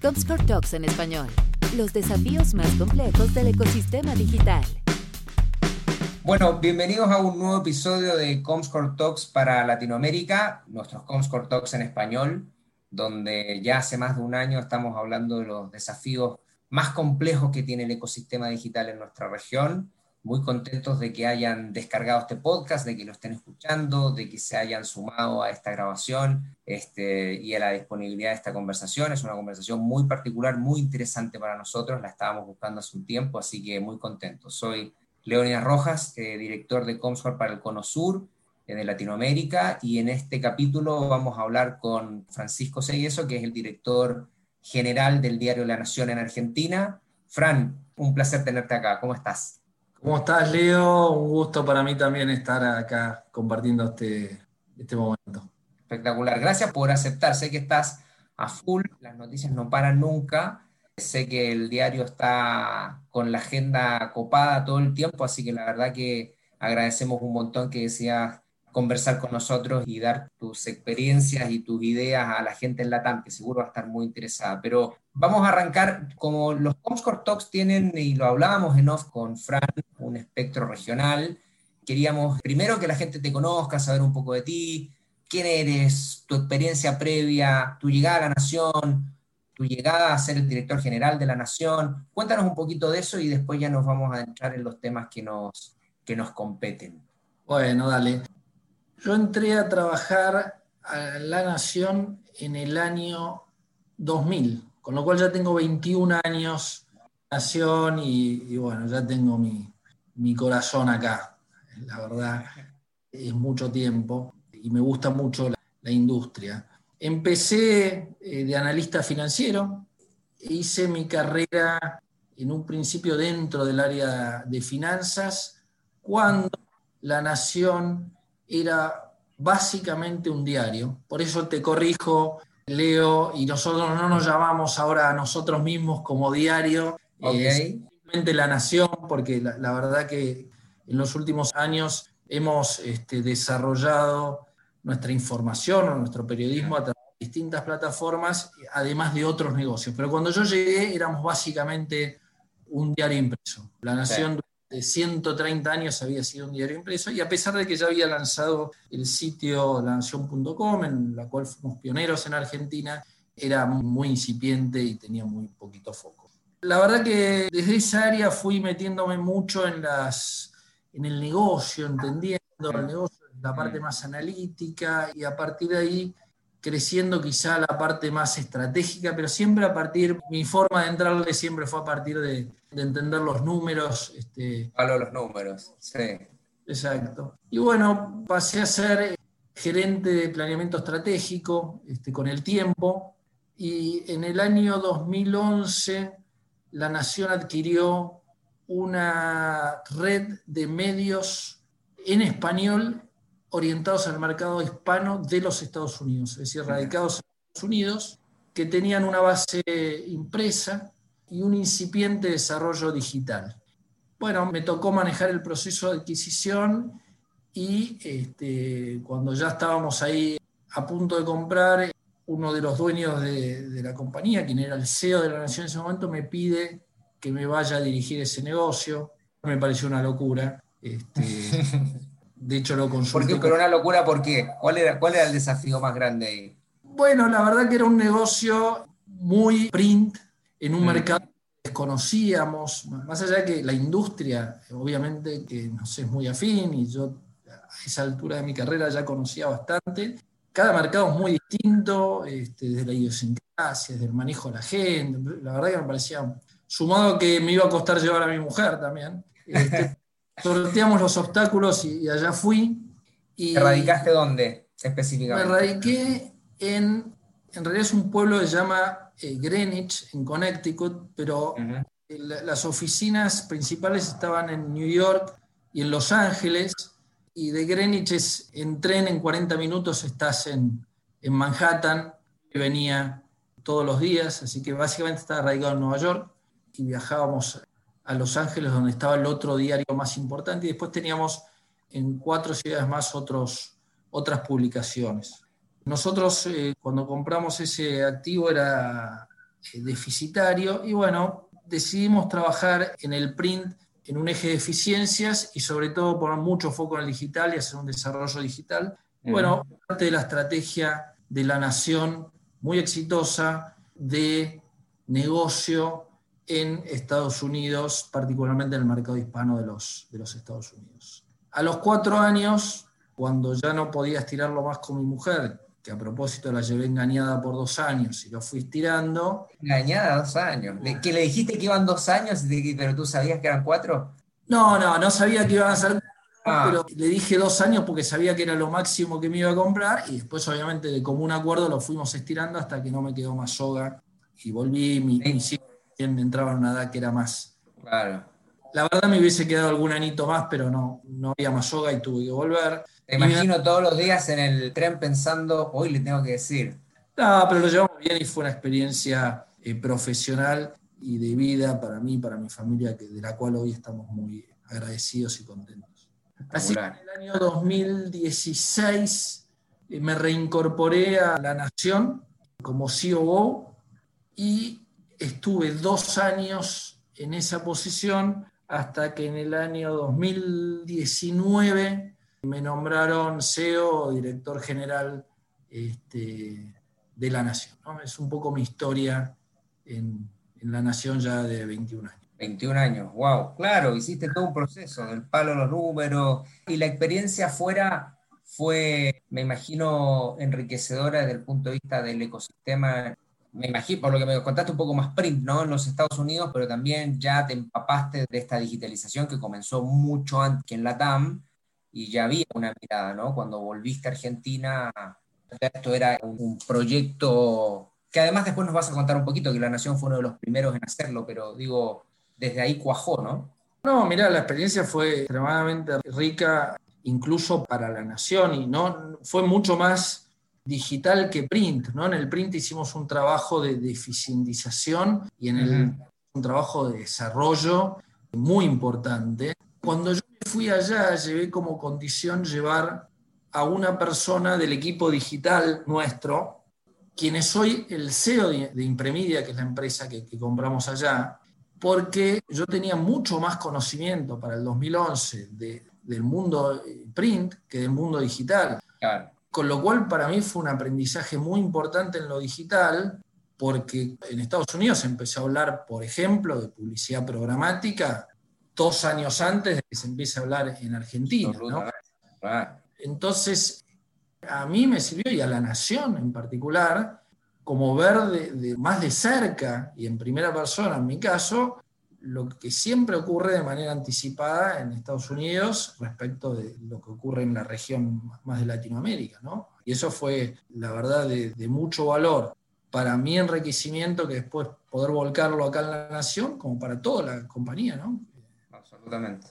Comscore Talks en español. Los desafíos más complejos del ecosistema digital. Bueno, bienvenidos a un nuevo episodio de Comscore Talks para Latinoamérica, nuestros Comscore Talks en español, donde ya hace más de un año estamos hablando de los desafíos más complejos que tiene el ecosistema digital en nuestra región muy contentos de que hayan descargado este podcast, de que lo estén escuchando, de que se hayan sumado a esta grabación este, y a la disponibilidad de esta conversación. Es una conversación muy particular, muy interesante para nosotros, la estábamos buscando hace un tiempo, así que muy contentos. Soy Leonidas Rojas, eh, director de Comscore para el Cono Sur eh, de Latinoamérica, y en este capítulo vamos a hablar con Francisco Segueso, que es el director general del diario La Nación en Argentina. Fran, un placer tenerte acá, ¿cómo estás? ¿Cómo estás, Leo? Un gusto para mí también estar acá compartiendo este, este momento. Espectacular. Gracias por aceptar. Sé que estás a full, las noticias no paran nunca. Sé que el diario está con la agenda copada todo el tiempo, así que la verdad que agradecemos un montón que decías conversar con nosotros y dar tus experiencias y tus ideas a la gente en la TAM, que seguro va a estar muy interesada. Pero vamos a arrancar, como los Comscore Talks tienen, y lo hablábamos en off con Fran, un espectro regional, queríamos primero que la gente te conozca, saber un poco de ti, quién eres, tu experiencia previa, tu llegada a la nación, tu llegada a ser el director general de la nación. Cuéntanos un poquito de eso y después ya nos vamos a entrar en los temas que nos, que nos competen. Bueno, dale. Yo entré a trabajar a La Nación en el año 2000, con lo cual ya tengo 21 años Nación y, bueno, ya tengo mi, corazón acá. La verdad, es mucho tiempo y me gusta mucho la, industria. Empecé eh, de analista financiero, hice mi carrera en un principio dentro del área de finanzas, cuando La Nación era básicamente un diario. Por eso te corrijo, Leo, y nosotros no nos llamamos ahora a nosotros mismos como diario, simplemente La Nación, porque la, verdad que en los últimos años hemos este, desarrollado nuestra información o nuestro periodismo a través de distintas plataformas, además de otros negocios. Pero cuando yo llegué éramos básicamente un diario impreso. La Nación de 130 años había sido un diario impreso y a pesar de que ya había lanzado el sitio lanación.com, en la cual fuimos pioneros en Argentina, era muy incipiente y tenía muy poquito foco. La verdad que desde esa área fui metiéndome mucho en, las, en el negocio, entendiendo el negocio, la parte más analítica y a partir de ahí creciendo quizá la parte más estratégica, pero siempre a partir, mi forma de entrarle siempre fue a partir de, entender los números. Este, los números, sí. Exacto. Y bueno, pasé a ser gerente de planeamiento estratégico este, con el tiempo y en el año 2011 la Nación adquirió una red de medios en español orientados al mercado hispano de los Estados Unidos, es decir, radicados en Estados Unidos, que tenían una base impresa y un incipiente desarrollo digital. Bueno, me tocó manejar el proceso de adquisición y este, cuando ya estábamos ahí a punto de comprar, uno de los dueños de, de, la compañía, quien era el CEO de la Nación en ese momento, me pide que me vaya a dirigir ese negocio. Me pareció una locura. Este, De hecho, lo consulté. Pero una locura, ¿por qué? ¿Cuál era, ¿Cuál era el desafío más grande ahí? Bueno, la verdad que era un negocio muy print en un mm. mercado que desconocíamos, más allá de que la industria, obviamente, que nos es muy afín y yo a esa altura de mi carrera ya conocía bastante. Cada mercado es muy distinto, este, desde la idiosincrasia, desde el manejo de la gente. La verdad que me parecía, sumado que me iba a costar llevar a mi mujer también. Este, sorteamos los obstáculos y, allá fui. Y ¿Te radicaste dónde específicamente? Me radiqué en, en realidad es un pueblo que se llama eh, Greenwich, en Connecticut, pero las oficinas principales estaban en New York y en Los Ángeles, y de Greenwich es, en tren en 40 minutos estás en, en Manhattan, y venía todos los días, así que básicamente estaba radicado en Nueva York y viajábamos a Los Ángeles, donde estaba el otro diario más importante, y después teníamos en cuatro ciudades más otros, otras publicaciones. Nosotros, eh, cuando compramos ese activo, era eh, deficitario y bueno, decidimos trabajar en el print en un eje de eficiencias y sobre todo poner mucho foco en el digital y hacer un desarrollo digital. Bueno, parte de la estrategia de la nación muy exitosa de negocio en Estados Unidos, particularmente en el mercado hispano de los, de los Estados Unidos. A los cuatro años, cuando ya no podía estirarlo más con mi mujer, que a propósito la llevé engañada por dos años y lo fui estirando. Engañada dos años. ¿Que le dijiste que iban dos años, pero tú sabías que eran cuatro? No, no, no sabía que iban a ser ah. pero le dije dos años porque sabía que era lo máximo que me iba a comprar y después obviamente de común acuerdo lo fuimos estirando hasta que no me quedó más soga y volví, mi, mis entraba en una edad que era más. Claro. La verdad me hubiese quedado algún anito más, pero no, no había más soga y tuve que volver. Te imagino todos los días en el tren pensando, hoy le tengo que decir. No, pero lo llevamos bien y fue una experiencia eh, profesional y de vida para mí, para mi familia, que, de la cual hoy estamos muy agradecidos y contentos. Así que en el año 2016 eh, me reincorporé a la Nación como COO y estuve dos años en esa posición hasta que en el año 2019 me nombraron CEO, director general este, de la Nación. Es un poco mi historia en, la Nación ya de 21 años. 21 años, wow, claro, hiciste todo un proceso, del palo a los números, y la experiencia afuera fue, me imagino, enriquecedora desde el punto de vista del ecosistema me imagino, por lo que me contaste un poco más print, ¿no? En los Estados Unidos, pero también ya te empapaste de esta digitalización que comenzó mucho antes que en la TAM y ya había una mirada, ¿no? Cuando volviste a Argentina, esto era un proyecto que además después nos vas a contar un poquito que La Nación fue uno de los primeros en hacerlo, pero digo, desde ahí cuajó, ¿no? No, mira, la experiencia fue extremadamente rica, incluso para La Nación, y no fue mucho más digital que print, ¿no? En el print hicimos un trabajo de, eficientización y en el un trabajo de desarrollo muy importante. Cuando yo me fui allá, llevé como condición llevar a una persona del equipo digital nuestro, quien es hoy el CEO de, Impremedia, que es la empresa que, compramos allá, porque yo tenía mucho más conocimiento para el 2011 del mundo print que del mundo digital. Claro. Con lo cual para mí fue un aprendizaje muy importante en lo digital, porque en Estados Unidos se empezó a hablar, por ejemplo, de publicidad programática dos años antes de que se empiece a hablar en Argentina. Entonces, a mí me sirvió, y a la nación en particular, como ver de, más de cerca y en primera persona, en mi caso, lo que siempre ocurre de manera anticipada en Estados Unidos respecto de lo que ocurre en la región más de Latinoamérica, ¿no? Y eso fue, la verdad, de, mucho valor para mi enriquecimiento que después poder volcarlo acá en la nación, como para toda la compañía, ¿no? Absolutamente.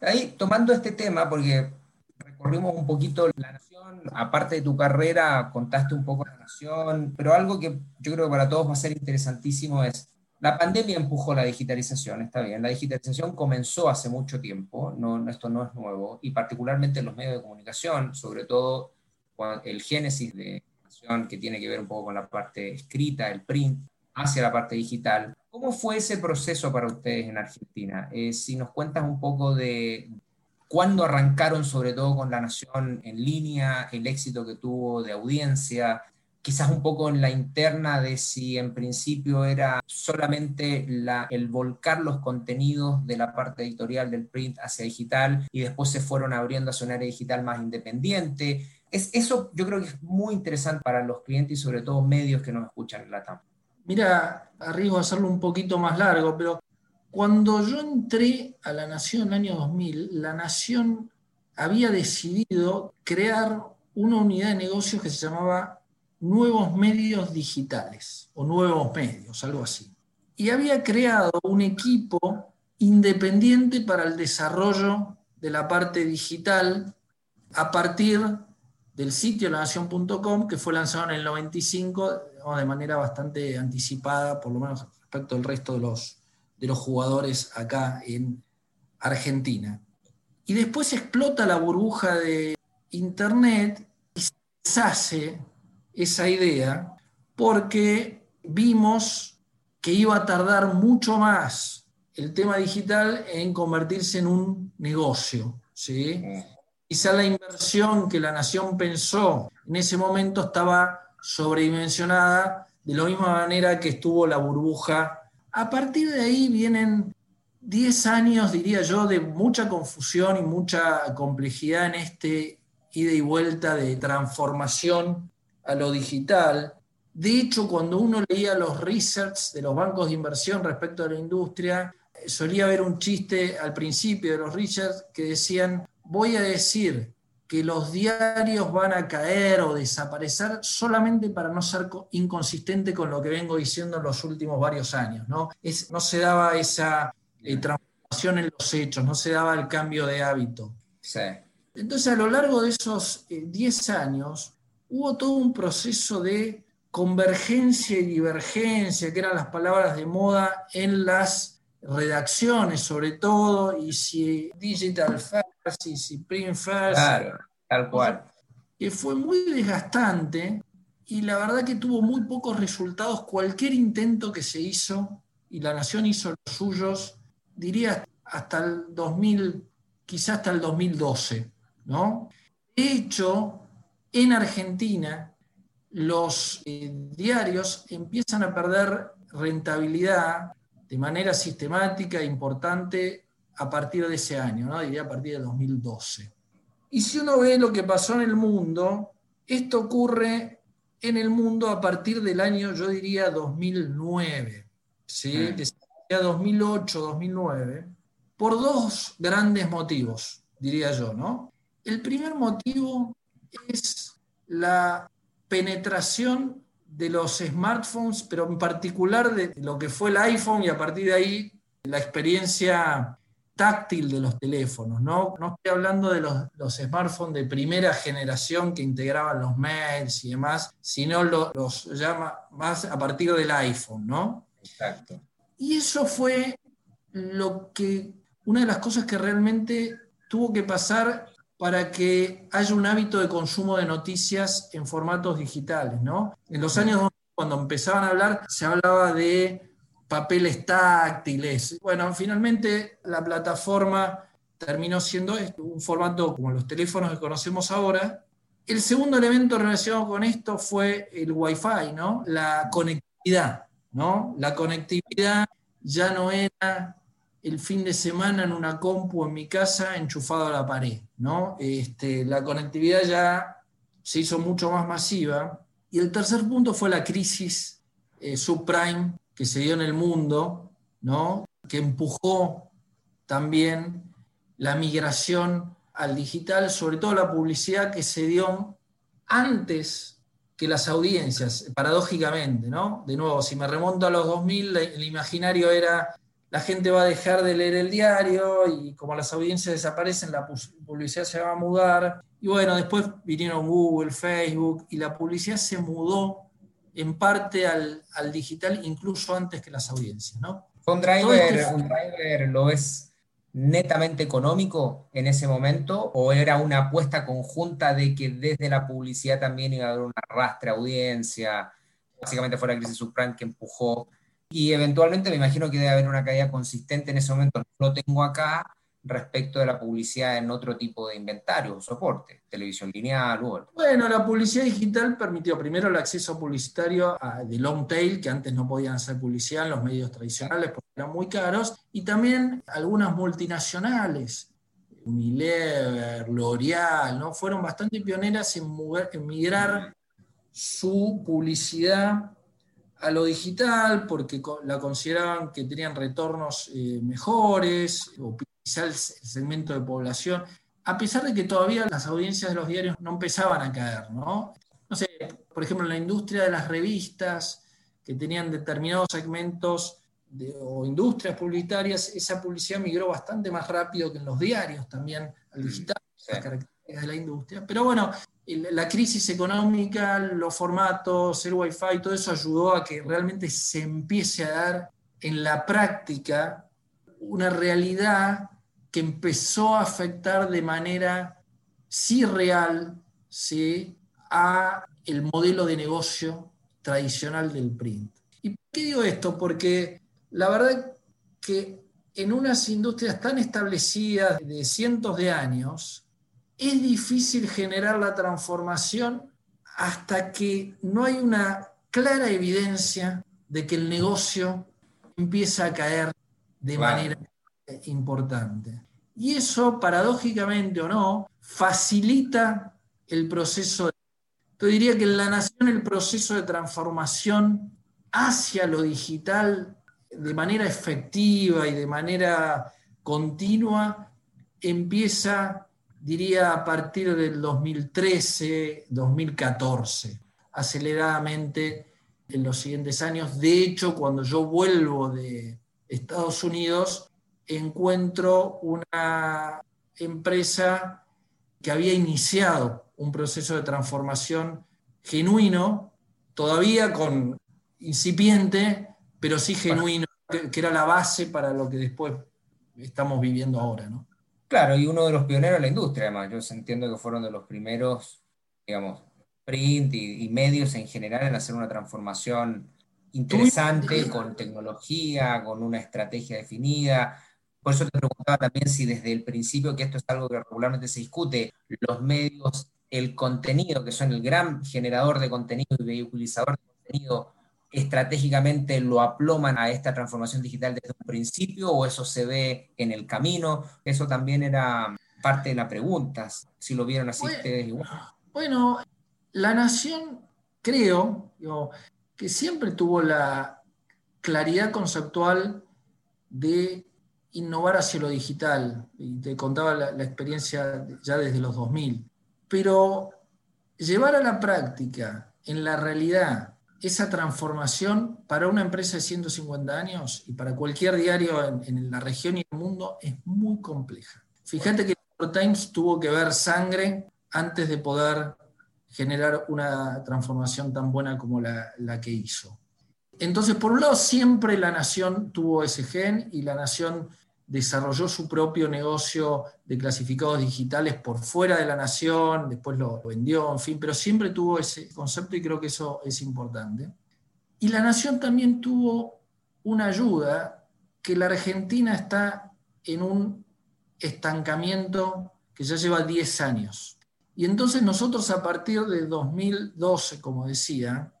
Ahí, tomando este tema, porque recorrimos un poquito la nación, aparte de tu carrera, contaste un poco la nación, pero algo que yo creo que para todos va a ser interesantísimo es la pandemia empujó la digitalización, está bien. La digitalización comenzó hace mucho tiempo, no, esto no es nuevo, y particularmente en los medios de comunicación, sobre todo el génesis de información que tiene que ver un poco con la parte escrita, el print, hacia la parte digital. ¿Cómo fue ese proceso para ustedes en Argentina? Eh, si nos cuentas un poco de cuándo arrancaron, sobre todo con La Nación en línea, el éxito que tuvo de audiencia, quizás un poco en la interna de si en principio era solamente el volcar los contenidos de la parte editorial del print hacia digital y después se fueron abriendo hacia un área digital más independiente. Es, eso yo creo que es muy interesante para los clientes y sobre todo medios que nos escuchan en la TAM. Mira, arriesgo a hacerlo un poquito más largo, pero cuando yo entré a La Nación en el año 2000, La Nación había decidido crear una unidad de negocios que se llamaba nuevos medios digitales o nuevos medios, algo así. Y había creado un equipo independiente para el desarrollo de la parte digital a partir del sitio lanación.com que fue lanzado en el 95 de manera bastante anticipada, por lo menos respecto al resto de los, de los jugadores acá en Argentina. Y después explota la burbuja de Internet y se hace esa idea porque vimos que iba a tardar mucho más el tema digital en convertirse en un negocio. ¿sí? Quizá la inversión que la nación pensó en ese momento estaba sobredimensionada, de la misma manera que estuvo la burbuja. A partir de ahí vienen 10 años, diría yo, de mucha confusión y mucha complejidad en este ida y vuelta de transformación a lo digital. De hecho, cuando uno leía los research de los bancos de inversión respecto a la industria, solía haber un chiste al principio de los research que decían, voy a decir que los diarios van a caer o desaparecer solamente para no ser inconsistente con lo que vengo diciendo en los últimos varios años. No, es, no se daba esa eh, transformación en los hechos, no se daba el cambio de hábito. Entonces, a lo largo de esos 10 eh, años, hubo todo un proceso de convergencia y divergencia, que eran las palabras de moda en las redacciones, sobre todo, y si digital first, y si print first. Claro, tal cual. Que fue muy desgastante y la verdad que tuvo muy pocos resultados cualquier intento que se hizo, y la nación hizo los suyos, diría hasta el 2000, quizás hasta el 2012, ¿no? De hecho, en Argentina, los eh, diarios empiezan a perder rentabilidad de manera sistemática e importante a partir de ese año, ¿no? diría a partir de 2012. Y si uno ve lo que pasó en el mundo, esto ocurre en el mundo a partir del año, yo diría, 2009, ¿sí? 2008, 2009, por dos grandes motivos, diría yo, ¿no? El primer motivo es la penetración de los smartphones, pero en particular de lo que fue el iPhone y a partir de ahí la experiencia táctil de los teléfonos. No, no estoy hablando de los, smartphones de primera generación que integraban los mails y demás, sino los llama más a partir del iPhone, ¿no? Exacto. Y eso fue lo que, una de las cosas que realmente tuvo que pasar para que haya un hábito de consumo de noticias en formatos digitales. ¿no? En los años cuando empezaban a hablar, se hablaba de papeles táctiles. Bueno, finalmente la plataforma terminó siendo esto, un formato como los teléfonos que conocemos ahora. El segundo elemento relacionado con esto fue el Wi-Fi, ¿no? la conectividad. ¿no? La conectividad ya no era el fin de semana en una compu en mi casa enchufado a la pared, ¿no? Este, la conectividad ya se hizo mucho más masiva. Y el tercer punto fue la crisis eh, subprime que se dio en el mundo, ¿no? que empujó también la migración al digital, sobre todo la publicidad que se dio antes que las audiencias, paradójicamente, ¿no? De nuevo, si me remonto a los 2000, el imaginario era la gente va a dejar de leer el diario y como las audiencias desaparecen, la publicidad se va a mudar. Y bueno, después vinieron Google, Facebook y la publicidad se mudó en parte al, digital incluso antes que las audiencias. ¿no? ¿Un driver, ¿Un driver lo es netamente económico en ese momento o era una apuesta conjunta de que desde la publicidad también iba a haber un arrastre audiencia? Básicamente fue la crisis subprime que empujó y eventualmente me imagino que debe haber una caída consistente en ese momento, no lo tengo acá, respecto de la publicidad en otro tipo de inventario o soporte, televisión lineal u otro. Bueno, la publicidad digital permitió primero el acceso publicitario de long tail, que antes no podían hacer publicidad en los medios tradicionales porque eran muy caros, y también algunas multinacionales, Unilever, L'Oreal, ¿no? fueron bastante pioneras en, en migrar su publicidad a lo digital porque la consideraban que tenían retornos eh, mejores, o quizá el segmento de población, a pesar de que todavía las audiencias de los diarios no empezaban a caer, ¿no? No sé, por ejemplo, en la industria de las revistas, que tenían determinados segmentos o industrias publicitarias, esa publicidad migró bastante más rápido que en los diarios también al digital, las características de la industria. Pero bueno, la crisis económica, los formatos, el wifi, todo eso ayudó a que realmente se empiece a dar en la práctica una realidad que empezó a afectar de manera sí real ¿sí? a el modelo de negocio tradicional del print. ¿Y por qué digo esto? Porque la verdad que en unas industrias tan establecidas de cientos de años, es difícil generar la transformación hasta que no hay una clara evidencia de que el negocio empieza a caer de manera importante. Y eso, paradójicamente o no, facilita el proceso. De... Yo diría que en la nación el proceso de transformación hacia lo digital de manera efectiva y de manera continua empieza, diría, a partir del 2013, 2014, aceleradamente en los siguientes años. De hecho, cuando yo vuelvo de Estados Unidos, encuentro una empresa que había iniciado un proceso de transformación genuino, todavía con incipiente, pero sí genuino, que, era la base para lo que después estamos viviendo ahora, ¿no? Claro, y uno de los pioneros de la industria, además. Yo entiendo que fueron de los primeros, digamos, print y, medios en general en hacer una transformación interesante, con tecnología, con una estrategia definida. Por eso te preguntaba también si desde el principio, que esto es algo que regularmente se discute, los medios, el contenido, que son el gran generador de contenido y vehiculizador de contenido, estratégicamente lo aploman a esta transformación digital desde un principio o eso se ve en el camino? Eso también era parte de la pregunta, si lo vieron así bueno, ustedes igual. Bueno, la nación, creo, que siempre tuvo la claridad conceptual de innovar hacia lo digital, y te contaba la, la experiencia ya desde los 2000, pero llevar a la práctica, en la realidad, esa transformación para una empresa de 150 años y para cualquier diario en, la región y el mundo es muy compleja. Fíjate que el Times tuvo que ver sangre antes de poder generar una transformación tan buena como la, la que hizo. Entonces, por un lado, siempre la nación tuvo ese gen y la nación desarrolló su propio negocio de clasificados digitales por fuera de la nación, después lo vendió, en fin, pero siempre tuvo ese concepto y creo que eso es importante. Y la nación también tuvo una ayuda que la Argentina está en un estancamiento que ya lleva 10 años. Y entonces nosotros a partir de 2012, como decía,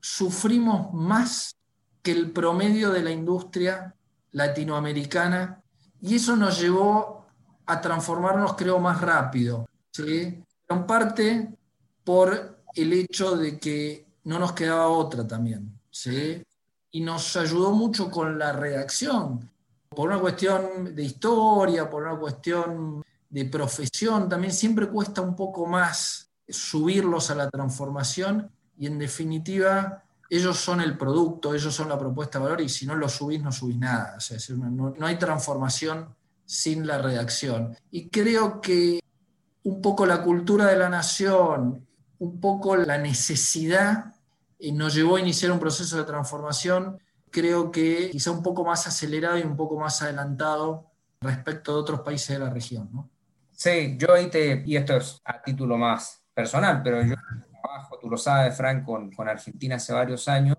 sufrimos más que el promedio de la industria latinoamericana y eso nos llevó a transformarnos, creo, más rápido. ¿sí? En parte por el hecho de que no nos quedaba otra también. ¿sí? Y nos ayudó mucho con la redacción, por una cuestión de historia, por una cuestión de profesión, también siempre cuesta un poco más subirlos a la transformación y en definitiva ellos son el producto, ellos son la propuesta de valor y si no lo subís, no subís nada. O sea, no, hay transformación sin la redacción. Y creo que un poco la cultura de la nación, un poco la necesidad eh, nos llevó a iniciar un proceso de transformación, creo que quizá un poco más acelerado y un poco más adelantado respecto de otros países de la región. ¿no? Sí, yo ahí te, y esto es a título más personal, pero yo tú lo sabes, Frank, con, con Argentina hace varios años.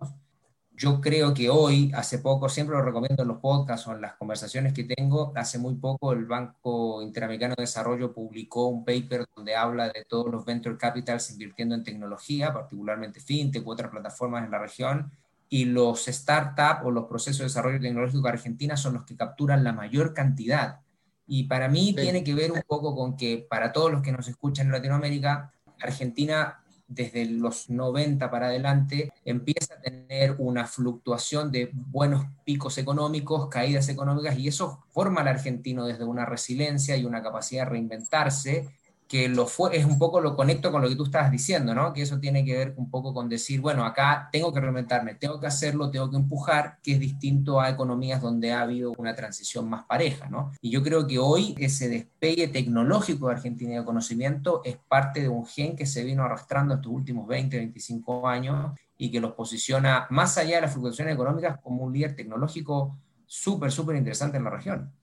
Yo creo que hoy, hace poco, siempre lo recomiendo en los podcasts o en las conversaciones que tengo, hace muy poco el Banco Interamericano de Desarrollo publicó un paper donde habla de todos los venture capitals invirtiendo en tecnología, particularmente fintech u otras plataformas en la región, y los startups o los procesos de desarrollo tecnológico de Argentina son los que capturan la mayor cantidad. Y para mí tiene que ver un poco con que para todos los que nos escuchan en Latinoamérica, Argentina desde los 90 para adelante empieza a tener una fluctuación de buenos picos económicos, caídas económicas, y eso forma al argentino desde una resiliencia y una capacidad de reinventarse que lo fue, es un poco lo conecto con lo que tú estabas diciendo, ¿no? Que eso tiene que ver un poco con decir, bueno, acá tengo que reinventarme, tengo que hacerlo, tengo que empujar, que es distinto a economías donde ha habido una transición más pareja, ¿no? Y yo creo que hoy ese despegue tecnológico de Argentina de conocimiento es parte de un gen que se vino arrastrando estos últimos 20, 25 años y que los posiciona más allá de las fluctuaciones económicas como un líder tecnológico súper, súper interesante en la región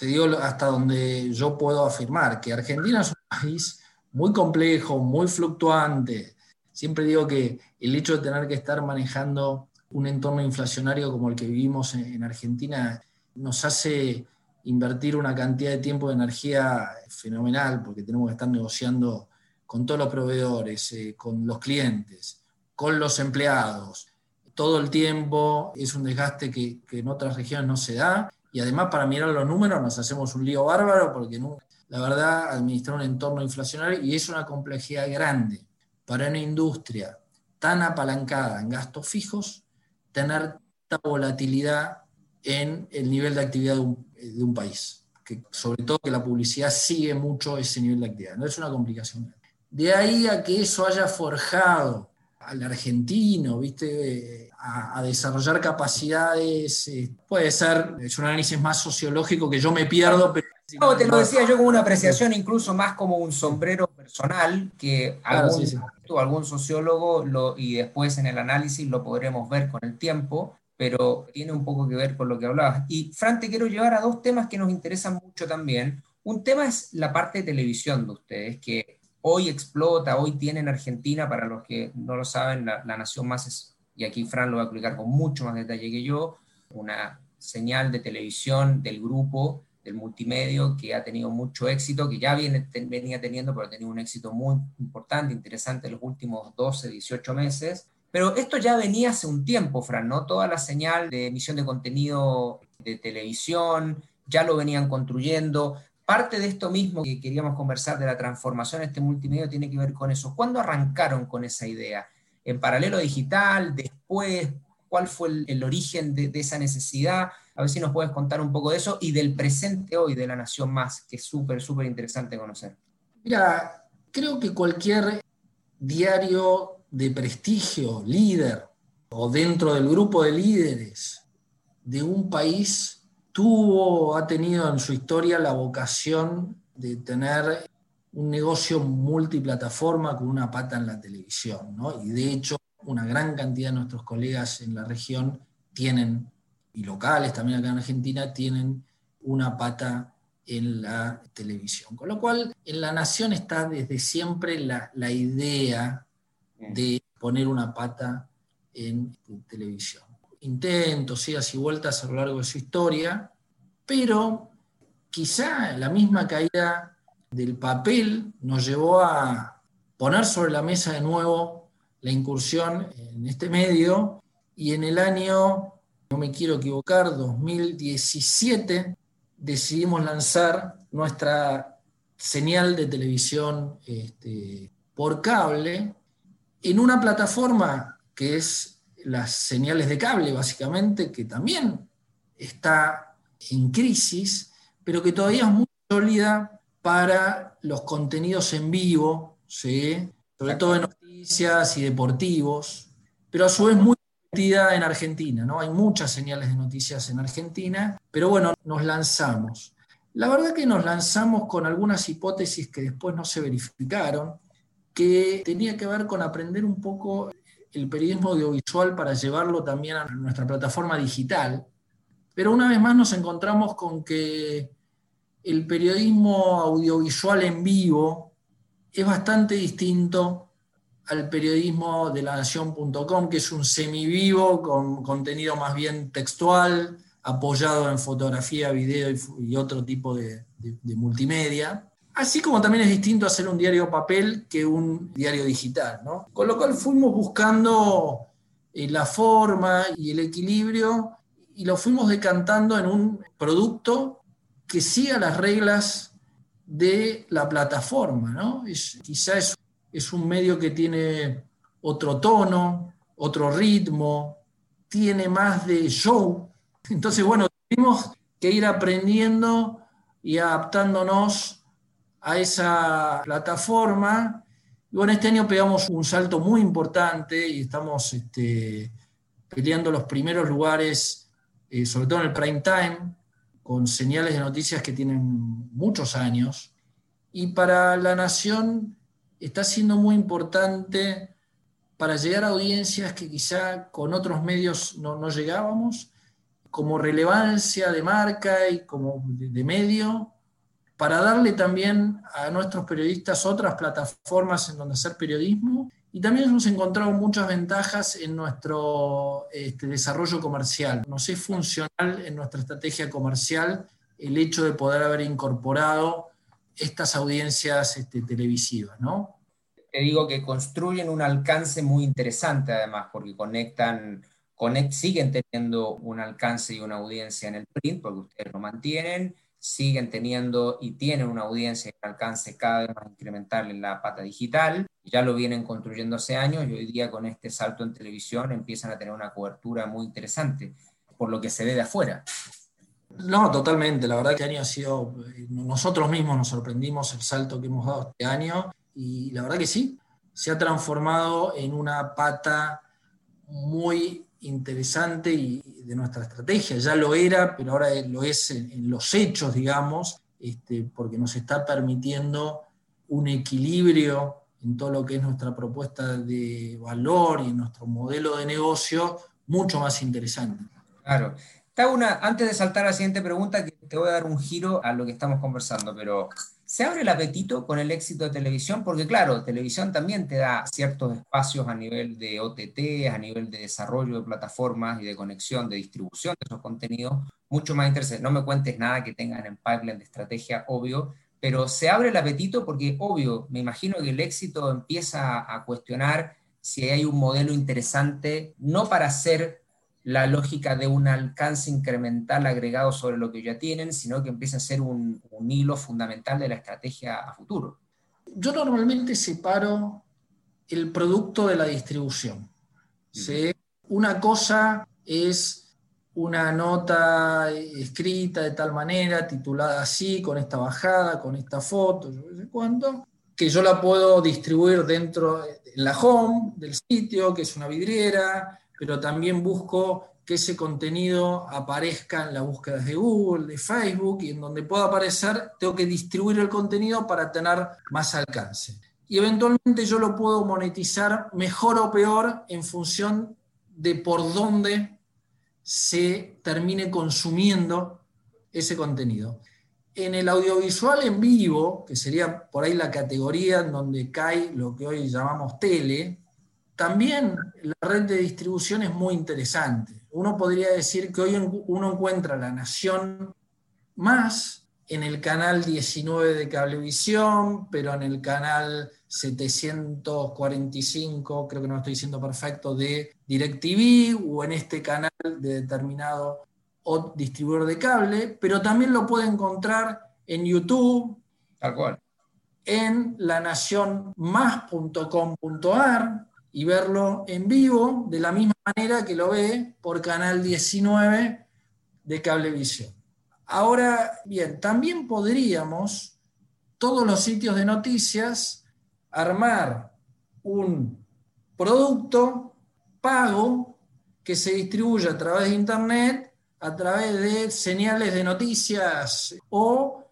te digo hasta donde yo puedo afirmar, que Argentina es un país muy complejo, muy fluctuante. Siempre digo que el hecho de tener que estar manejando un entorno inflacionario como el que vivimos en Argentina nos hace invertir una cantidad de tiempo de energía fenomenal, porque tenemos que estar negociando con todos los proveedores, eh, con los clientes, con los empleados. Todo el tiempo es un desgaste que, en otras regiones no se da. Y además para mirar los números nos hacemos un lío bárbaro porque la verdad administrar un entorno inflacionario y es una complejidad grande para una industria tan apalancada en gastos fijos, tener tanta volatilidad en el nivel de actividad de un, país. Que, sobre todo que la publicidad sigue mucho ese nivel de actividad. No es una complicación. De ahí a que eso haya forjado al argentino, ¿viste? A, desarrollar capacidades, eh, puede ser, es un análisis más sociológico que yo me pierdo, pero no, te lo decía yo como una apreciación, incluso más como un sombrero personal, que algún, algún sociólogo lo, y después en el análisis lo podremos ver con el tiempo, pero tiene un poco que ver con lo que hablabas. Y Fran, te quiero llevar a dos temas que nos interesan mucho también. Un tema es la parte de televisión de ustedes, que hoy explota, hoy tiene en Argentina, para los que no lo saben, la, nación más es, y aquí Fran lo va a explicar con mucho más detalle que yo, una señal de televisión del grupo, del multimedio, que ha tenido mucho éxito, que ya viene, venía teniendo, pero ha tenido un éxito muy importante, interesante en los últimos 12, 18 meses pero esto ya venía hace un tiempo, Fran, ¿no? Toda la señal de emisión de contenido de televisión, ya lo venían construyendo. Parte de esto mismo que queríamos conversar de la transformación de este multimedia tiene que ver con eso. ¿Cuándo arrancaron con esa idea? ¿En paralelo digital? ¿Después? ¿Cuál fue el, origen de, de, esa necesidad? A ver si nos puedes contar un poco de eso y del presente hoy de La Nación Más, que es súper, súper interesante conocer. Mira, creo que cualquier diario de prestigio, líder, o dentro del grupo de líderes de un país, tuvo, ha tenido en su historia la vocación de tener un negocio multiplataforma con una pata en la televisión. ¿no? Y de hecho, una gran cantidad de nuestros colegas en la región tienen, y locales también acá en Argentina, tienen una pata en la televisión. Con lo cual, en la nación está desde siempre la, la idea de poner una pata en televisión. Intentos, idas y vueltas a lo largo de su historia, pero quizá la misma caída del papel nos llevó a poner sobre la mesa de nuevo la incursión en este medio. Y en el año, no me quiero equivocar, 2017, decidimos lanzar nuestra señal de televisión este, por cable en una plataforma que es las señales de cable, básicamente, que también está en crisis, pero que todavía es muy sólida para los contenidos en vivo, sobre todo en noticias y deportivos, pero a su vez muy metida en Argentina, ¿no? Hay muchas señales de noticias en Argentina, pero bueno, nos lanzamos. La verdad que nos lanzamos con algunas hipótesis que después no se verificaron, que tenía que ver con aprender un poco el periodismo audiovisual para llevarlo también a nuestra plataforma digital. Pero una vez más nos encontramos con que el periodismo audiovisual en vivo es bastante distinto al periodismo de la nación.com, que es un semivivo con contenido más bien textual, apoyado en fotografía, video y, otro tipo de multimedia. Así como también es distinto hacer un diario papel que un diario digital, ¿no? Con lo cual fuimos buscando eh, la forma y el equilibrio y lo fuimos decantando en un producto que siga las reglas de la plataforma, ¿no? Quizá es, es un medio que tiene otro tono, otro ritmo, tiene más de show. Entonces, bueno, tuvimos que ir aprendiendo y adaptándonos a esa plataforma. Y bueno, este año pegamos un salto muy importante y estamos este, peleando los primeros lugares, eh, sobre todo en el prime time, con señales de noticias que tienen muchos años. Y para la nación está siendo muy importante para llegar a audiencias que quizá con otros medios no, no llegábamos, como relevancia de marca y como de medio, para darle también a nuestros periodistas otras plataformas en donde hacer periodismo y también hemos encontrado muchas ventajas en nuestro este, desarrollo comercial. Nos es funcional en nuestra estrategia comercial el hecho de poder haber incorporado estas audiencias este, televisivas, ¿no? Te digo que construyen un alcance muy interesante además, porque conectan, siguen teniendo un alcance y una audiencia en el print, porque ustedes lo mantienen, siguen teniendo y tienen una audiencia un alcance cada vez más incremental en la pata digital, ya lo vienen construyendo hace años y hoy día con este salto en televisión empiezan a tener una cobertura muy interesante, por lo que se ve de afuera. No, totalmente. La verdad que el año ha sido, nosotros mismos nos sorprendimos el salto que hemos dado este año y la verdad que sí, se ha transformado en una pata muy interesante y de nuestra estrategia. Ya lo era, pero ahora lo es en, los hechos, digamos, este, porque nos está permitiendo un equilibrio en todo lo que es nuestra propuesta de valor y en nuestro modelo de negocio mucho más interesante. Claro. Una, antes de saltar a la siguiente pregunta, te voy a dar un giro a lo que estamos conversando, pero ¿se abre el apetito con el éxito de televisión? Porque claro, televisión también te da ciertos espacios a nivel de OTT, a nivel de desarrollo de plataformas y de conexión, de distribución de esos contenidos, mucho más interesantes. No me cuentes nada que tengan en pipeline de estrategia, obvio, pero se abre el apetito porque, obvio, me imagino que el éxito empieza a cuestionar si hay un modelo interesante, no para ser la lógica de un alcance incremental agregado sobre lo que ya tienen, sino que empieza a ser un, hilo fundamental de la estrategia a futuro. Yo normalmente separo el producto de la distribución. Una cosa es una nota escrita de tal manera, titulada así, con esta bajada, con esta foto, yo sé cuánto, que yo la puedo distribuir dentro de la home del sitio, que es una vidriera, pero también busco que ese contenido aparezca en las búsquedas de Google, de Facebook, y en donde pueda aparecer, tengo que distribuir el contenido para tener más alcance. Y eventualmente yo lo puedo monetizar mejor o peor en función de por dónde se termine consumiendo ese contenido. En el audiovisual en vivo, que sería por ahí la categoría en donde cae lo que hoy llamamos tele, también la red de distribución es muy interesante. Uno podría decir que hoy uno encuentra La Nación más en el canal 19 de Cablevisión, pero en el canal 745, creo que no estoy diciendo perfecto, de DirecTV o en este canal de determinado distribuidor de cable, pero también lo puede encontrar en YouTube. Tal cual. En lanacionmás.com.ar, y verlo en vivo de la misma manera que lo ve por canal 19 de Cablevisión. Ahora, bien, también podríamos, todos los sitios de noticias, armar un producto pago que se distribuye a través de Internet, a través de señales de noticias, o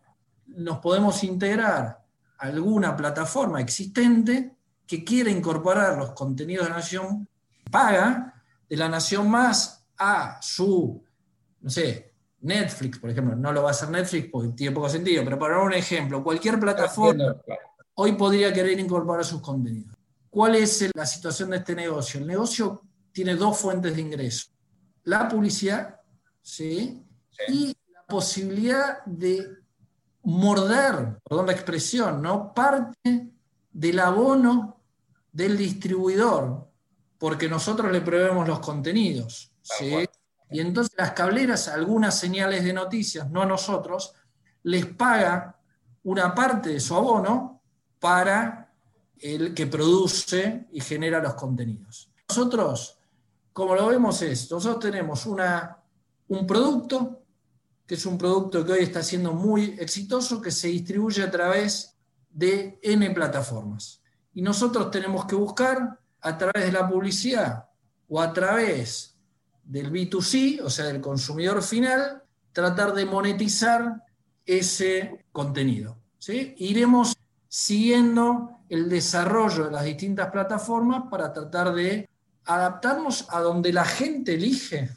nos podemos integrar a alguna plataforma existente que quiere incorporar los contenidos de la Nación paga de la Nación Más a su, no sé, Netflix, por ejemplo. No lo va a hacer Netflix porque tiene poco sentido, pero para dar un ejemplo, cualquier plataforma hoy podría querer incorporar sus contenidos. ¿Cuál es la situación de este negocio? El negocio tiene dos fuentes de ingreso. La publicidad, ¿sí? Y la posibilidad de morder, perdón la expresión, ¿no? Parte del abono del distribuidor, porque nosotros le proveemos los contenidos. Y entonces las cableras, algunas señales de noticias, no a nosotros, les paga una parte de su abono para el que produce y genera los contenidos. Nosotros, como lo vemos es, nosotros tenemos una, un producto, que es un producto que hoy está siendo muy exitoso, que se distribuye a través de N plataformas. Y nosotros tenemos que buscar a través de la publicidad o a través del B2C, o sea, del consumidor final, tratar de monetizar ese contenido. ¿sí? Iremos siguiendo el desarrollo de las distintas plataformas para tratar de adaptarnos a donde la gente elige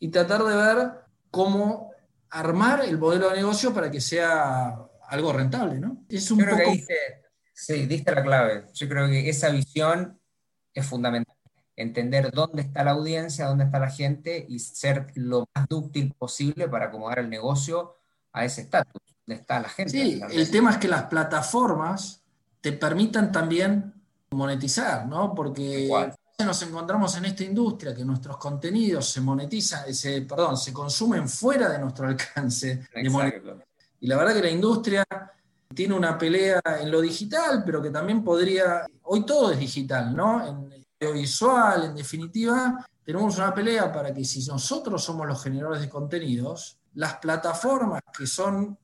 y tratar de ver cómo armar el modelo de negocio para que sea algo rentable, ¿no? Es un poco Sí, diste la clave. Yo creo que esa visión es fundamental. Entender dónde está la audiencia, dónde está la gente y ser lo más dúctil posible para acomodar el negocio a ese estatus, dónde está la gente. Sí, el tema es que las plataformas te permitan también monetizar, ¿no? Porque nos encontramos en esta industria que nuestros contenidos se monetizan, se, perdón, se consumen fuera de nuestro alcance. y la verdad que la industria tiene una pelea en lo digital, pero que también podría, hoy todo es digital, ¿no? En audiovisual, en definitiva, tenemos una pelea para que si nosotros somos los generadores de contenidos, las plataformas que son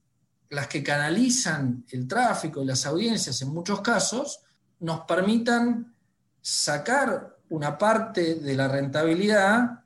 las que canalizan el tráfico y las audiencias en muchos casos, nos permitan sacar una parte de la rentabilidad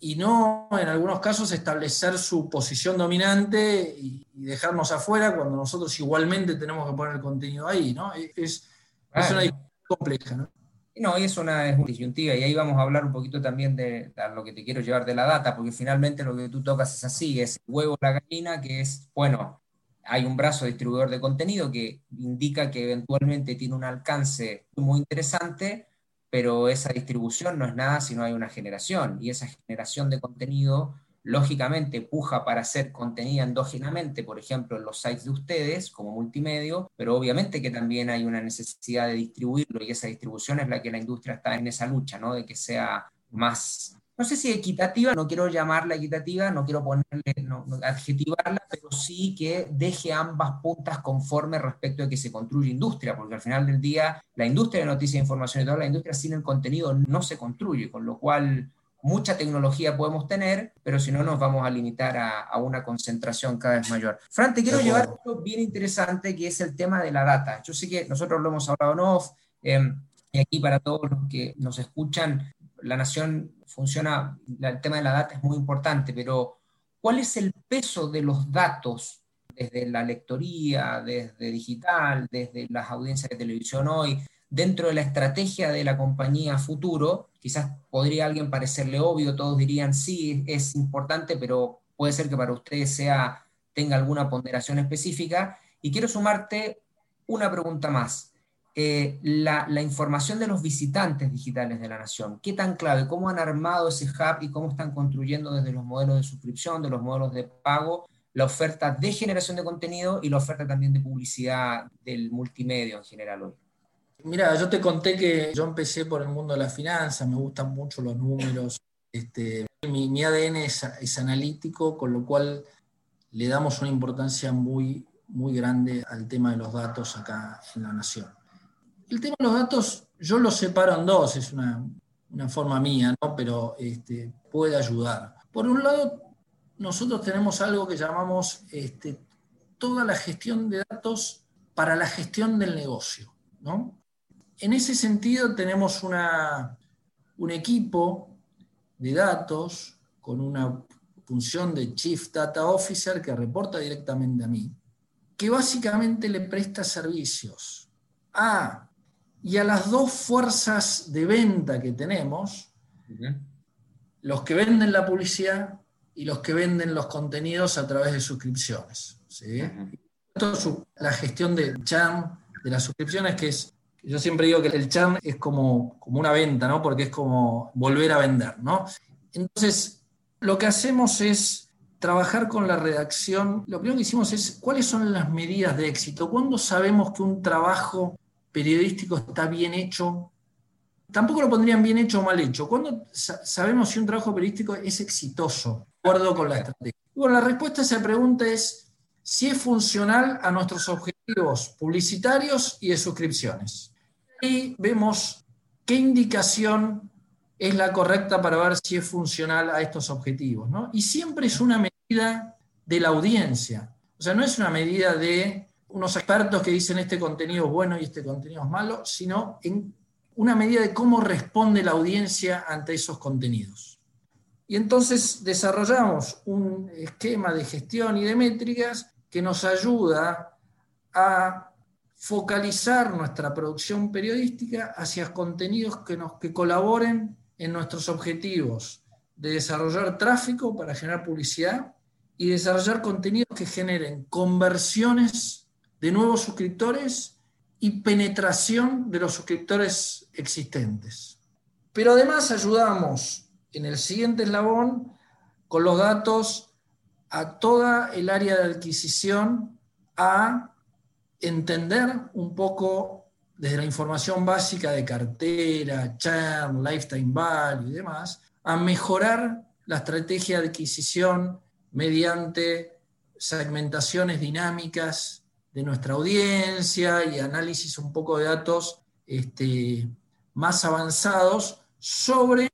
y no en algunos casos establecer su posición dominante y, dejarnos afuera cuando nosotros igualmente tenemos que poner el contenido ahí, ¿no? Es, es una discusión compleja, ¿no? No, es una, es una disyuntiva y ahí vamos a hablar un poquito también de, de, lo que te quiero llevar de la data, porque finalmente lo que tú tocas es así, es el huevo la gallina, que es, bueno, hay un brazo distribuidor de contenido que indica que eventualmente tiene un alcance muy interesante, pero esa distribución no es nada si no hay una generación, y esa generación de contenido lógicamente puja para hacer contenido endógenamente, por ejemplo, en los sites de ustedes como multimedio, pero obviamente que también hay una necesidad de distribuirlo y esa distribución es la que la industria está en esa lucha, ¿no? De que sea más no sé si equitativa, no quiero llamarla equitativa, no quiero ponerle, no, adjetivarla, pero sí que deje ambas puntas conforme respecto de que se construye industria, porque al final del día la industria de noticias e información y toda la industria sin el contenido no se construye, con lo cual mucha tecnología podemos tener, pero si no nos vamos a limitar a, una concentración cada vez mayor. Fran, te quiero llevar algo bien interesante que es el tema de la data. Yo sé que nosotros lo hemos hablado en off, em, y aquí para todos los que nos escuchan, la nación funciona, el tema de la data es muy importante, pero ¿cuál es el peso de los datos desde la lectoría, desde digital, desde las audiencias de televisión hoy, dentro de la estrategia de la compañía futuro? Quizás podría alguien parecerle obvio, todos dirían sí, es importante, pero puede ser que para ustedes sea, tenga alguna ponderación específica. Y quiero sumarte una pregunta más. Eh, la, información de los visitantes digitales de la nación. ¿Qué tan clave? ¿Cómo han armado ese hub y cómo están construyendo desde los modelos de suscripción, de los modelos de pago, la oferta de generación de contenido y la oferta también de publicidad del multimedia en general hoy? Mira, yo te conté que yo empecé por el mundo de la finanza, me gustan mucho los números. Este, mi, ADN es, es, analítico, con lo cual le damos una importancia muy, muy grande al tema de los datos acá en la nación. El tema de los datos, yo lo separo en dos, es una, forma mía, ¿no? pero este, puede ayudar. Por un lado, nosotros tenemos algo que llamamos este, toda la gestión de datos para la gestión del negocio. ¿no? En ese sentido, tenemos una, un equipo de datos con una función de Chief Data Officer que reporta directamente a mí, que básicamente le presta servicios a y a las dos fuerzas de venta que tenemos, los que venden la publicidad y los que venden los contenidos a través de suscripciones. La gestión del churn de las suscripciones, que es, yo siempre digo que el churn es como, como una venta, ¿no? porque es como volver a vender. ¿no? Entonces, lo que hacemos es trabajar con la redacción. Lo primero que hicimos es cuáles son las medidas de éxito. ¿Cuándo sabemos que un trabajo periodístico está bien hecho, tampoco lo pondrían bien hecho o mal hecho. ¿Cuándo sabemos si un trabajo periodístico es exitoso, de acuerdo con la estrategia? Bueno, la respuesta a esa pregunta es si es funcional a nuestros objetivos publicitarios y de suscripciones. Y vemos qué indicación es la correcta para ver si es funcional a estos objetivos. Y siempre es una medida de la audiencia. O sea, no es una medida de unos expertos que dicen este contenido es bueno y este contenido es malo, sino en una medida de cómo responde la audiencia ante esos contenidos. Y entonces desarrollamos un esquema de gestión y de métricas que nos ayuda a focalizar nuestra producción periodística hacia contenidos que, nos, que colaboren en nuestros objetivos de desarrollar tráfico para generar publicidad y desarrollar contenidos que generen conversiones de nuevos suscriptores y penetración de los suscriptores existentes. Pero además ayudamos en el siguiente eslabón con los datos a toda el área de adquisición a entender un poco desde la información básica de cartera, churn, lifetime value y demás, a mejorar la estrategia de adquisición mediante segmentaciones dinámicas de nuestra audiencia y análisis un poco de datos este, más avanzados sobre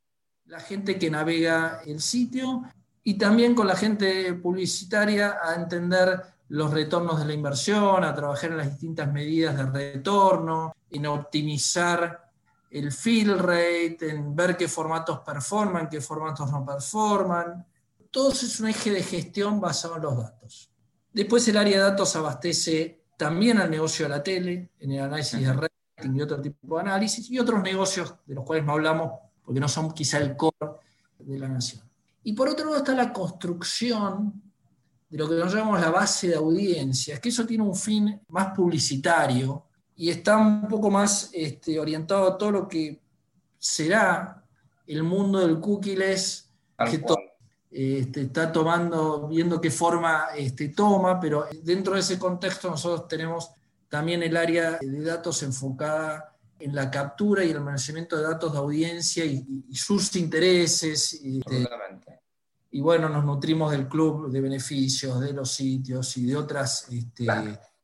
la gente que navega el sitio y también con la gente publicitaria a entender los retornos de la inversión, a trabajar en las distintas medidas de retorno, en optimizar el fill rate, en ver qué formatos performan, qué formatos no performan. Todo es un eje de gestión basado en los datos. Después el área de datos abastece también al negocio de la tele, en el análisis de rating y otro tipo de análisis, y otros negocios de los cuales no hablamos porque no son quizá el core de la nación. Y por otro lado está la construcción de lo que nos llamamos la base de audiencias, que eso tiene un fin más publicitario y está un poco más este, orientado a todo lo que será el mundo del cookies, que este, está tomando, viendo qué forma este, toma, pero dentro de ese contexto nosotros tenemos también el área de datos enfocada en la captura y el almacenamiento de datos de audiencia y, sus intereses. Este, y bueno, nos nutrimos del club de beneficios, de los sitios y de otras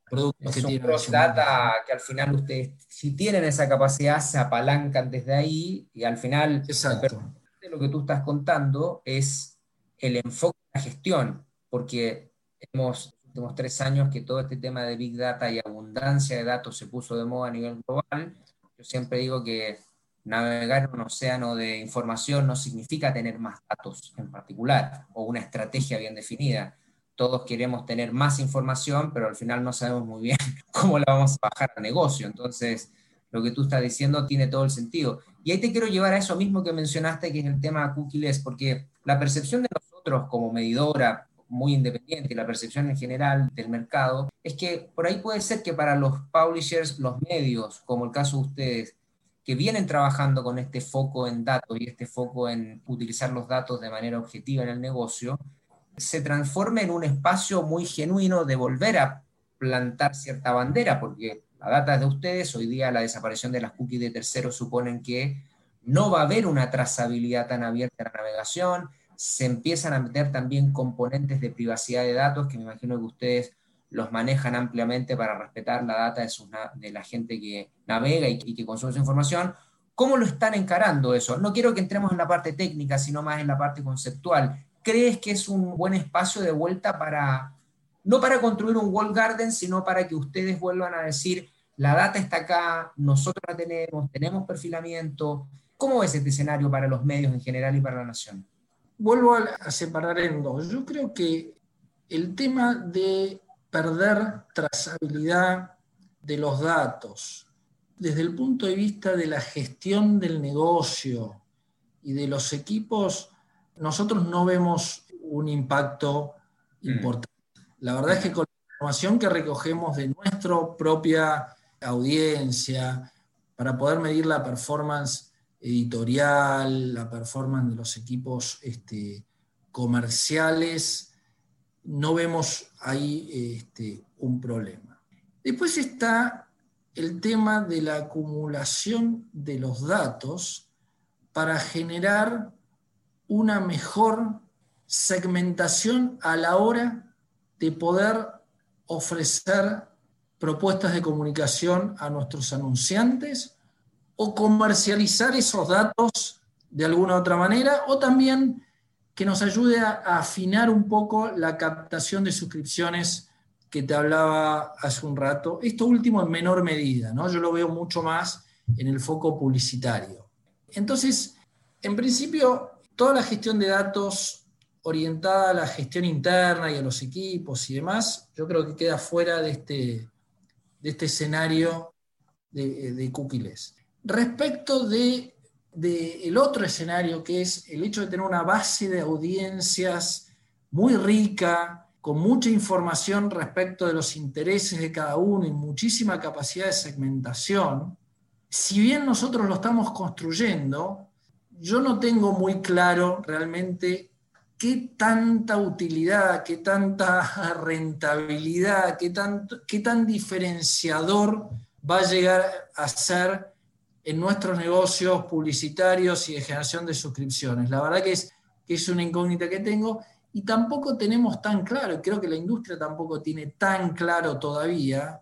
productos que tienen. data que al final ustedes, si tienen esa capacidad, se apalancan desde ahí y al final Exacto. lo que tú estás contando es el enfoque de la gestión, porque hemos los últimos tres años que todo este tema de Big Data y abundancia de datos se puso de moda a nivel global. Yo siempre digo que navegar en un océano de información no significa tener más datos en particular o una estrategia bien definida. Todos queremos tener más información, pero al final no sabemos muy bien cómo la vamos a bajar al negocio. Entonces, lo que tú estás diciendo tiene todo el sentido. Y ahí te quiero llevar a eso mismo que mencionaste, que es el tema cookies, porque la percepción de nosotros como medidora muy independiente la percepción en general del mercado es que por ahí puede ser que para los publishers, los medios, como el caso de ustedes, que vienen trabajando con este foco en datos y este foco en utilizar los datos de manera objetiva en el negocio, se transforme en un espacio muy genuino de volver a plantar cierta bandera, porque la data es de ustedes, hoy día la desaparición de las cookies de terceros suponen que no va a haber una trazabilidad tan abierta en la navegación, se empiezan a meter también componentes de privacidad de datos, que me imagino que ustedes los manejan ampliamente para respetar la data de, de la gente que navega y, que consume su información. ¿Cómo lo están encarando eso? No quiero que entremos en la parte técnica, sino más en la parte conceptual. ¿Crees que es un buen espacio de vuelta para, no para construir un wall garden, sino para que ustedes vuelvan a decir, la data está acá, nosotros la tenemos, tenemos perfilamiento? ¿Cómo es este escenario para los medios en general y para la nación? Vuelvo a separar en dos. Yo creo que el tema de perder trazabilidad de los datos desde el punto de vista de la gestión del negocio y de los equipos, nosotros no vemos un impacto mm. importante. La verdad es que con la información que recogemos de nuestra propia audiencia, para poder medir la performance editorial, la performance de los equipos este, comerciales, no vemos ahí este, un problema. Después está el tema de la acumulación de los datos para generar una mejor segmentación a la hora de poder ofrecer propuestas de comunicación a nuestros anunciantes o comercializar esos datos de alguna otra manera o también que nos ayude a, afinar un poco la captación de suscripciones que te hablaba hace un rato. Esto último en menor medida, ¿no? Yo lo veo mucho más en el foco publicitario. Entonces, en principio, toda la gestión de datos orientada a la gestión interna y a los equipos y demás, yo creo que queda fuera de este, de este escenario de, de cookies. Respecto de del otro escenario, que es el hecho de tener una base de audiencias muy rica con mucha información respecto de los intereses de cada uno y muchísima capacidad de segmentación, si bien nosotros lo estamos construyendo, yo no tengo muy claro realmente qué tanta utilidad, qué tanta rentabilidad, qué, qué tan diferenciador va a llegar a ser en nuestros negocios publicitarios y de generación de suscripciones. La verdad que es, que es una incógnita que tengo y tampoco tenemos tan claro, creo que la industria tampoco tiene tan claro todavía,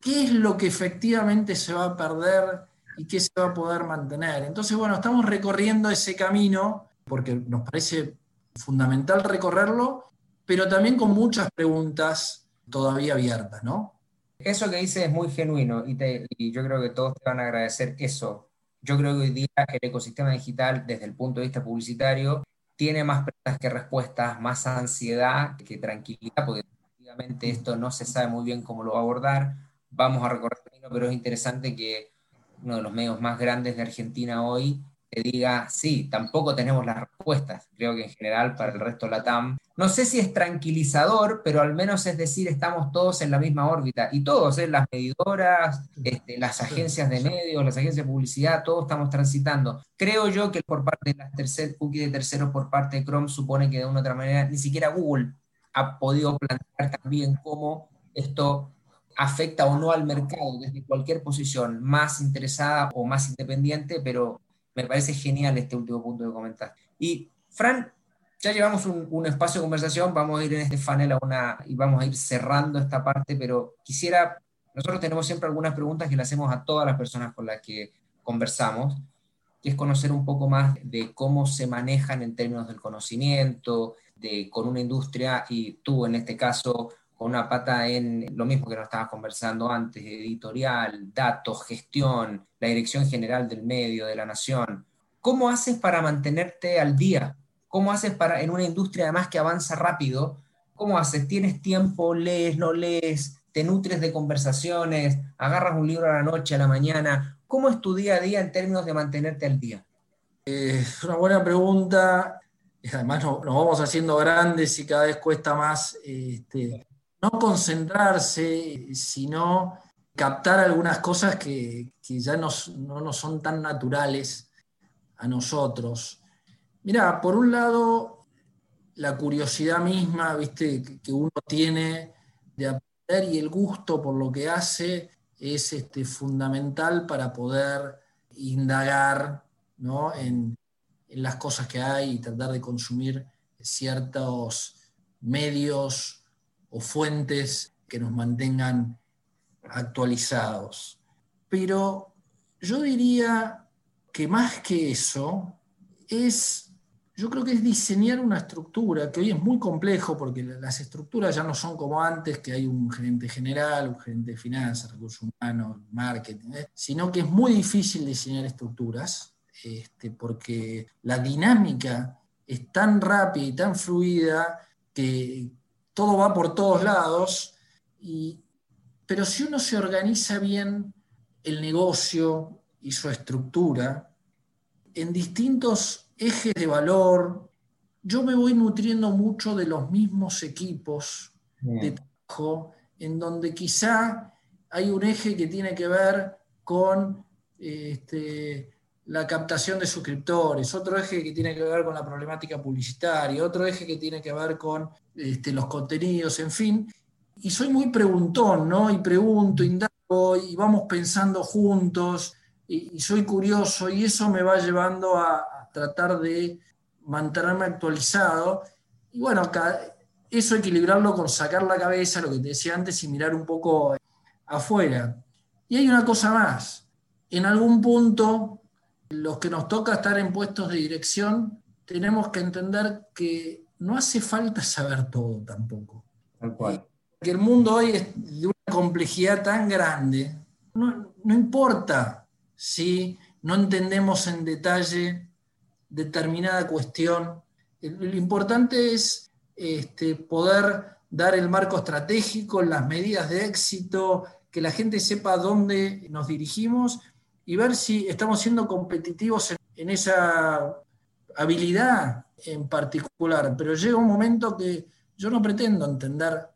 qué es lo que efectivamente se va a perder y qué se va a poder mantener. Entonces, bueno, estamos recorriendo ese camino porque nos parece fundamental recorrerlo, pero también con muchas preguntas todavía abiertas, ¿no? Eso que dices es muy genuino y, y yo creo que todos te van a agradecer eso. Yo creo que hoy día el ecosistema digital, desde el punto de vista publicitario, tiene más preguntas que respuestas, más ansiedad que tranquilidad, porque efectivamente esto no se sabe muy bien cómo lo va a abordar. Vamos a recorrer el camino, pero es interesante que uno de los medios más grandes de Argentina hoy te diga, sí, tampoco tenemos las respuestas. Creo que en general para el resto de la TAM, no sé si es tranquilizador, pero al menos es decir, estamos todos en la misma órbita. Y todos, ¿eh? las medidoras, este, las agencias de medios, las agencias de publicidad, todos estamos transitando. Creo yo que por parte de las tercer, cookies de terceros por parte de Chrome supone que de una otra manera ni siquiera Google ha podido plantear también cómo esto afecta o no al mercado desde cualquier posición más interesada o más independiente, pero me parece genial este último punto de comentar. Y Fran, ya llevamos un, espacio de conversación, vamos a ir en este panel a una, y vamos a ir cerrando esta parte, pero quisiera, nosotros tenemos siempre algunas preguntas que le hacemos a todas las personas con las que conversamos, que es conocer un poco más de cómo se manejan en términos del conocimiento, de, con una industria, y tú en este caso con una pata en lo mismo que nos estabas conversando antes, editorial, datos, gestión, la dirección general del medio, de la nación. ¿Cómo haces para mantenerte al día? ¿Cómo haces para, en una industria además que avanza rápido, cómo haces? ¿Tienes tiempo? ¿Lees? ¿No lees? ¿Te nutres de conversaciones? ¿Agarras un libro a la noche, a la mañana? ¿Cómo es tu día a día en términos de mantenerte al día? Es una buena pregunta. Además nos, vamos haciendo grandes y cada vez cuesta más este, no concentrarse, sino captar algunas cosas que, ya no, nos son tan naturales a nosotros. Mira, por un lado, la curiosidad misma, viste, que uno tiene de aprender y el gusto por lo que hace es este, fundamental para poder indagar en, en las cosas que hay y tratar de consumir ciertos medios o fuentes que nos mantengan actualizados. Pero yo diría que más que eso es, yo creo que es diseñar una estructura, que hoy es muy complejo porque las estructuras ya no son como antes, que hay un gerente general, un gerente de finanzas, recursos humanos, marketing, ¿eh? sino que es muy difícil diseñar estructuras, este, porque la dinámica es tan rápida y tan fluida que, todo va por todos lados, pero si uno se organiza bien el negocio y su estructura, en distintos ejes de valor, yo me voy nutriendo mucho de los mismos equipos de trabajo, en donde quizá hay un eje que tiene que ver con este, la captación de suscriptores, otro eje que tiene que ver con la problemática publicitaria, otro eje que tiene que ver con este, los contenidos, en fin. Y soy muy preguntón, ¿no? Y pregunto, indago, y vamos pensando juntos, y, soy curioso, y eso me va llevando a, tratar de mantenerme actualizado. Y bueno, eso equilibrarlo con sacar la cabeza, lo que te decía antes, y mirar un poco afuera. Y hay una cosa más. En algún punto los que nos toca estar en puestos de dirección, tenemos que entender que no hace falta saber todo tampoco. Tal cual. Que el mundo hoy es de una complejidad tan grande, no, importa si no entendemos en detalle determinada cuestión, lo importante es este, poder dar el marco estratégico, las medidas de éxito, que la gente sepa dónde nos dirigimos y ver si estamos siendo competitivos en, esa habilidad en particular. Pero llega un momento que yo no pretendo entender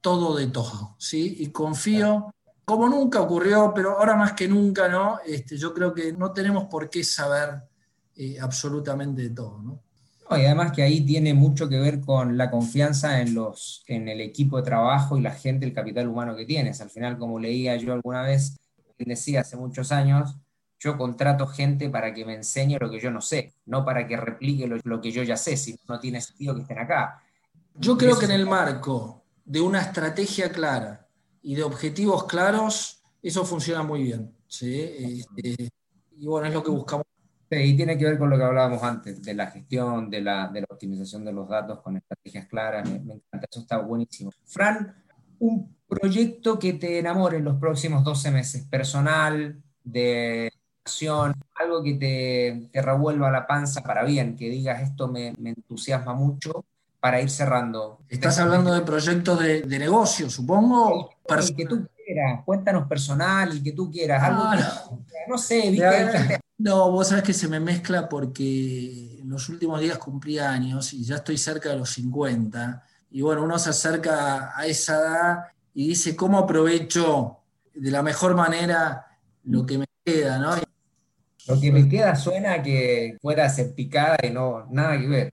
todo de todo, ¿sí? Y confío, como nunca ocurrió, pero ahora más que nunca, ¿no? Este, yo creo que no tenemos por qué saber eh, absolutamente de todo, ¿no? y además que ahí tiene mucho que ver con la confianza en, los, en el equipo de trabajo y la gente, el capital humano que tienes. Al final, como leía yo alguna vez, decía hace muchos años, yo contrato gente para que me enseñe lo que yo no sé, no para que replique lo, que yo ya sé, si no tiene sentido que estén acá. Yo creo que en el marco de una estrategia clara y de objetivos claros, eso funciona muy bien. ¿sí? Este, y bueno, es lo que buscamos Sí, y tiene que ver con lo que hablábamos antes, de la gestión, de la, de la optimización de los datos con estrategias claras. Me, encanta, eso está buenísimo. Fran, un proyecto que te enamore en los próximos 12 meses, personal, de acción, algo que te, te, revuelva la panza para bien, que digas esto me, me entusiasma mucho para ir cerrando. Estás hablando de proyectos de, de negocio, supongo. El que tú quieras, cuéntanos personal, el que tú quieras, algo ah, no. sé, ¿viste? No, vos sabés que se me mezcla porque en los últimos días cumplí años y ya estoy cerca de los 50. Y bueno, uno se acerca a esa edad y dice, ¿cómo aprovecho de la mejor manera lo que me queda? ¿no? Lo que me queda suena que fuera picada y no, nada que ver.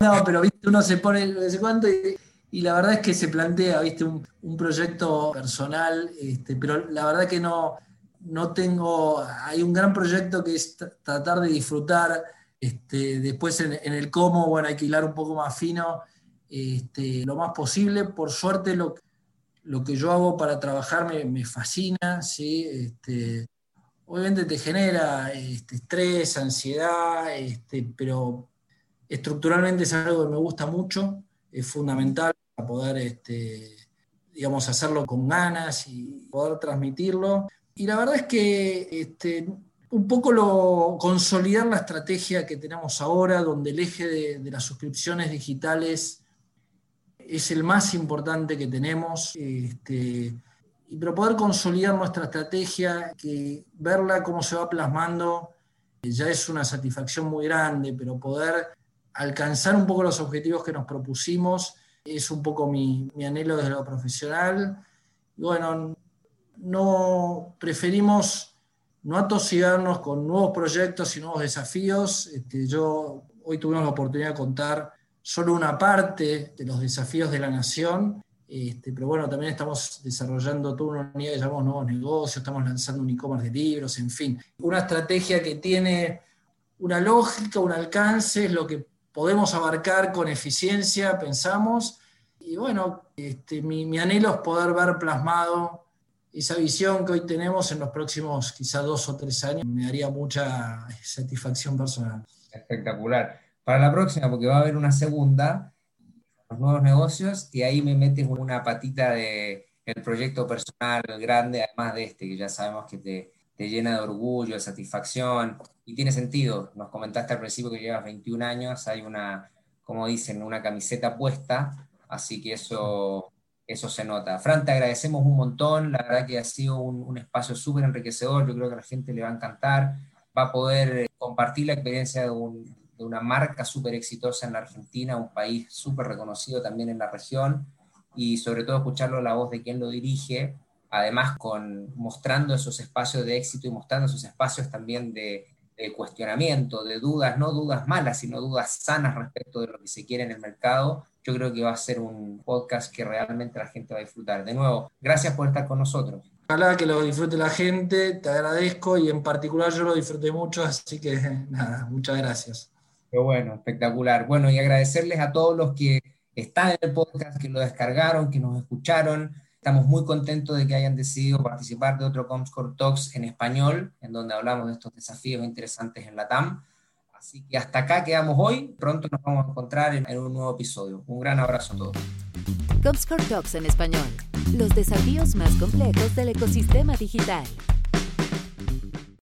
No, pero ¿viste? uno se pone no sé cuánto y, la verdad es que se plantea ¿viste? Un, proyecto personal, este, pero la verdad que no, no tengo, hay un gran proyecto que es tratar de disfrutar, este, después en, el cómo, bueno, hay que hilar un poco más fino, este, lo más posible. Por suerte lo, lo que yo hago para trabajar me, fascina, ¿sí? Este, obviamente te genera este, estrés, ansiedad, este, pero estructuralmente es algo que me gusta mucho, es fundamental para poder, digamos, hacerlo con ganas y poder transmitirlo. Y la verdad es que un poco lo, consolidar la estrategia que tenemos ahora, donde el eje de, las suscripciones digitales es el más importante que tenemos. Este, y pero poder consolidar nuestra estrategia, que verla cómo se va plasmando, ya es una satisfacción muy grande, pero poder alcanzar un poco los objetivos que nos propusimos es un poco mi, mi anhelo desde lo profesional. Y bueno, no preferimos no atosigarnos con nuevos proyectos y nuevos desafíos. Este, yo hoy tuvimos la oportunidad de contar solo una parte de los desafíos de la nación, este, pero bueno, también estamos desarrollando toda una unidad que llamamos nuevos negocios, estamos lanzando un e-commerce de libros, en fin. Una estrategia que tiene una lógica, un alcance, es lo que podemos abarcar con eficiencia, pensamos. Y bueno, este, mi, mi anhelo es poder ver plasmado esa visión que hoy tenemos en los próximos quizá dos o tres años me daría mucha satisfacción personal. Espectacular. Para la próxima, porque va a haber una segunda, los nuevos negocios, y ahí me metes una patita de el proyecto personal grande, además de este, que ya sabemos que te, te llena de orgullo, de satisfacción, y tiene sentido. Nos comentaste al principio que llevas 21 años, hay una, como dicen, una camiseta puesta, así que eso eso se nota. Fran, te agradecemos un montón, la verdad que ha sido un, espacio súper enriquecedor, yo creo que a la gente le va a encantar, va a poder compartir la experiencia de, una marca súper exitosa en la Argentina, un país súper reconocido también en la región, y sobre todo escucharlo la voz de quien lo dirige, además con mostrando esos espacios de éxito y mostrando esos espacios también de, de cuestionamiento, de dudas, no dudas malas, sino dudas sanas respecto de lo que se quiere en el mercado, yo creo que va a ser un podcast que realmente la gente va a disfrutar. De nuevo, gracias por estar con nosotros. Ojalá que lo disfrute la gente, te agradezco y en particular yo lo disfruté mucho, así que nada, muchas gracias. Qué bueno, espectacular. Bueno, y agradecerles a todos los que están en el podcast, que lo descargaron, que nos escucharon. Estamos muy contentos de que hayan decidido participar de otro Comscore Talks en español, en donde hablamos de estos desafíos interesantes en la TAM. Así que hasta acá quedamos hoy. Pronto nos vamos a encontrar en, un nuevo episodio. Un gran abrazo a todos. Comscore Talks en español. Los desafíos más complejos del ecosistema digital.